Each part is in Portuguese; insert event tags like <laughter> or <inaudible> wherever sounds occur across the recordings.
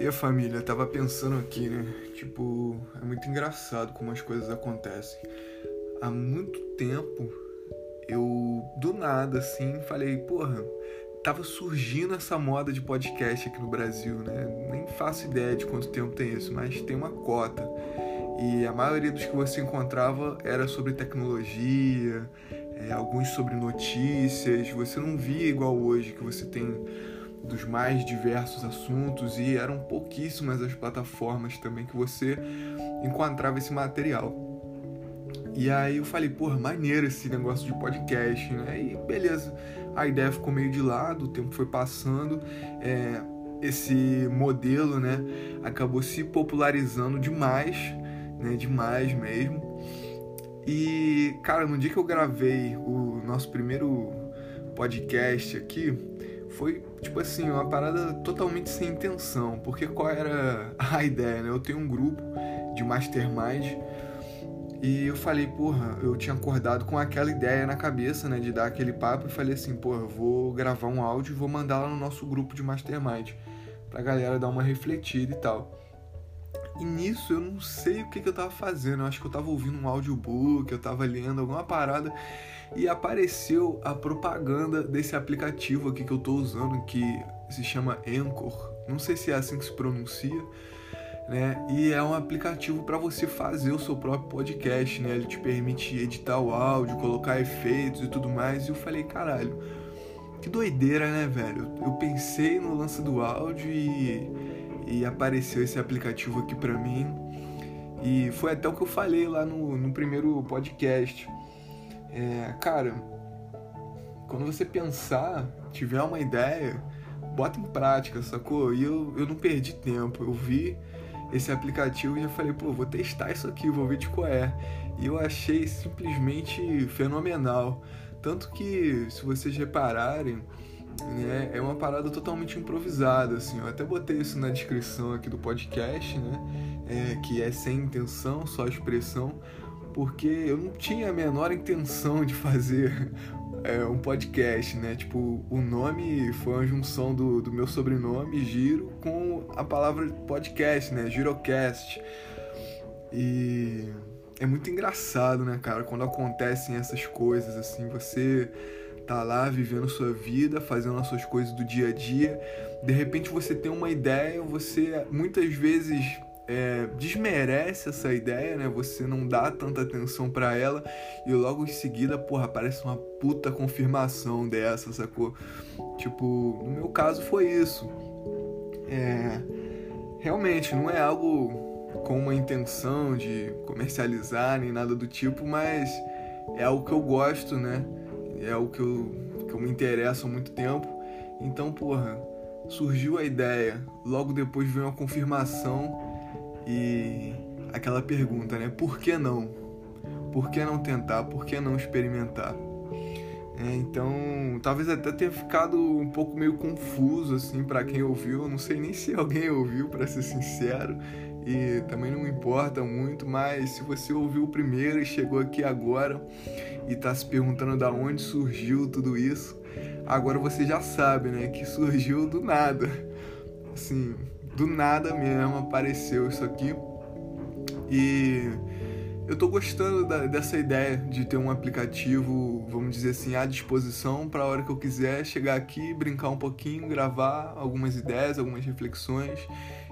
E família, tava pensando aqui, né? Tipo, é muito engraçado como as coisas acontecem. Há muito tempo eu, do nada, assim, falei, porra, tava surgindo essa moda de podcast aqui no Brasil, né? Nem faço ideia de quanto tempo tem isso, mas tem uma cota. E a maioria dos que você encontrava era sobre tecnologia, é, alguns sobre notícias. Você não via igual hoje, que você tem dos mais diversos assuntos e eram pouquíssimas as plataformas também que você encontrava esse material. E aí eu falei, porra, maneiro esse negócio de podcast, né? E beleza, a ideia ficou meio de lado, o tempo foi passando, é, esse modelo, né, acabou se popularizando demais, né, demais mesmo. E, cara, no dia que eu gravei o nosso primeiro podcast aqui, foi tipo assim, uma parada totalmente sem intenção, porque qual era <laughs> a ideia, né? Eu tenho um grupo de mastermind e eu falei, porra, eu tinha acordado com aquela ideia na cabeça, né, de dar aquele papo e falei assim, porra, vou gravar um áudio e vou mandar lá no nosso grupo de mastermind pra galera dar uma refletida e tal. E nisso eu não sei o que, que eu tava fazendo, eu acho que eu tava ouvindo um audiobook, eu tava lendo alguma parada e apareceu a propaganda desse aplicativo aqui que eu tô usando que se chama Anchor. Não sei se é assim que se pronuncia, né? E é um aplicativo para você fazer o seu próprio podcast, né? Ele te permite editar o áudio, colocar efeitos e tudo mais. E eu falei, caralho, que doideira, né, velho? Eu pensei no lance do áudio e, e apareceu esse aplicativo aqui para mim. E foi até o que eu falei lá no, no primeiro podcast é, cara, quando você pensar, tiver uma ideia, bota em prática, sacou? E eu, eu não perdi tempo, eu vi esse aplicativo e já falei, pô, vou testar isso aqui, vou ver de qual é. E eu achei simplesmente fenomenal. Tanto que, se vocês repararem, né, é uma parada totalmente improvisada, assim. Eu até botei isso na descrição aqui do podcast, né? É, que é sem intenção, só expressão porque eu não tinha a menor intenção de fazer <laughs> é, um podcast, né? Tipo, o nome foi uma junção do, do meu sobrenome, Giro, com a palavra podcast, né? Girocast. E é muito engraçado, né, cara? Quando acontecem essas coisas, assim, você tá lá vivendo sua vida, fazendo as suas coisas do dia a dia, de repente você tem uma ideia, você muitas vezes é, desmerece essa ideia, né? Você não dá tanta atenção para ela e logo em seguida, porra, aparece uma puta confirmação dessa, sacou? Tipo, no meu caso foi isso. É, realmente, não é algo com uma intenção de comercializar nem nada do tipo, mas é algo que eu gosto, né? É algo que eu, que eu me interesso há muito tempo. Então, porra, surgiu a ideia, logo depois veio a confirmação e aquela pergunta, né? Por que não? Por que não tentar? Por que não experimentar? É, então, talvez até tenha ficado um pouco meio confuso assim para quem ouviu. Eu não sei nem se alguém ouviu, para ser sincero, e também não importa muito. Mas se você ouviu o primeiro e chegou aqui agora e está se perguntando da onde surgiu tudo isso, agora você já sabe, né? Que surgiu do nada. Assim, do nada mesmo apareceu isso aqui. E eu tô gostando da, dessa ideia de ter um aplicativo, vamos dizer assim, à disposição para a hora que eu quiser chegar aqui, brincar um pouquinho, gravar algumas ideias, algumas reflexões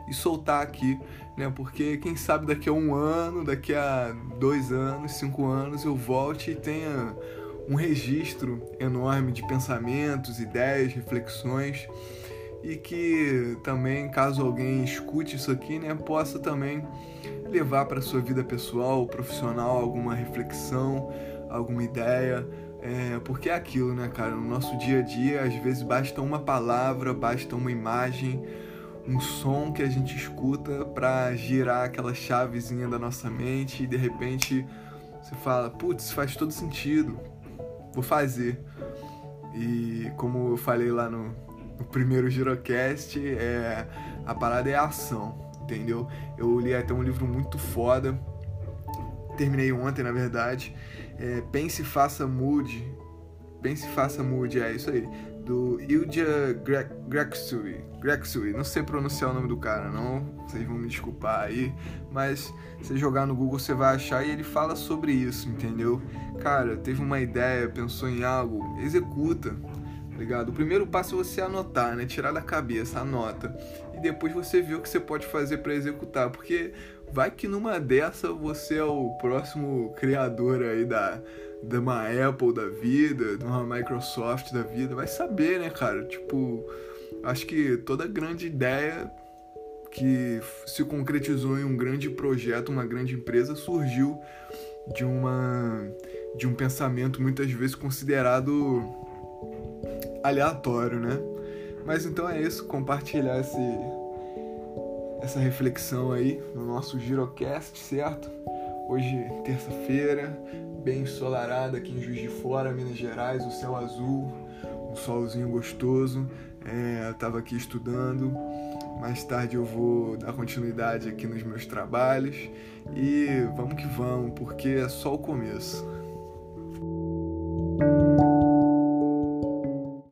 e soltar aqui, né? Porque quem sabe daqui a um ano, daqui a dois anos, cinco anos eu volte e tenha um registro enorme de pensamentos, ideias, reflexões e que também, caso alguém escute isso aqui, né, possa também levar para sua vida pessoal, profissional, alguma reflexão, alguma ideia. É, porque é aquilo, né, cara? No nosso dia a dia, às vezes basta uma palavra, basta uma imagem, um som que a gente escuta para girar aquela chavezinha da nossa mente e de repente você fala: putz, faz todo sentido, vou fazer. E como eu falei lá no, o primeiro Girocast, é, a parada é a ação, entendeu? Eu li até um livro muito foda, terminei ontem, na verdade. É, Pense, faça, mude. Pense, faça, mude, é isso aí. Do Ilja Grexui. Grexui, não sei pronunciar o nome do cara, não. Vocês vão me desculpar aí, mas se jogar no Google você vai achar e ele fala sobre isso, entendeu? Cara, teve uma ideia, pensou em algo, executa, tá ligado? O primeiro passo é você anotar, né? Tirar da cabeça, anota. E depois você vê o que você pode fazer para executar, porque vai que numa dessa você é o próximo criador aí da de uma Apple da vida, de uma Microsoft da vida, vai saber, né, cara? Tipo, acho que toda grande ideia que se concretizou em um grande projeto, uma grande empresa, surgiu de uma de um pensamento muitas vezes considerado aleatório, né? Mas então é isso, compartilhar esse essa reflexão aí no nosso Girocast, certo? Hoje, terça-feira, bem ensolarada aqui em Juiz de Fora, Minas Gerais, o céu azul, um solzinho gostoso. É, Estava aqui estudando. Mais tarde eu vou dar continuidade aqui nos meus trabalhos e vamos que vamos, porque é só o começo.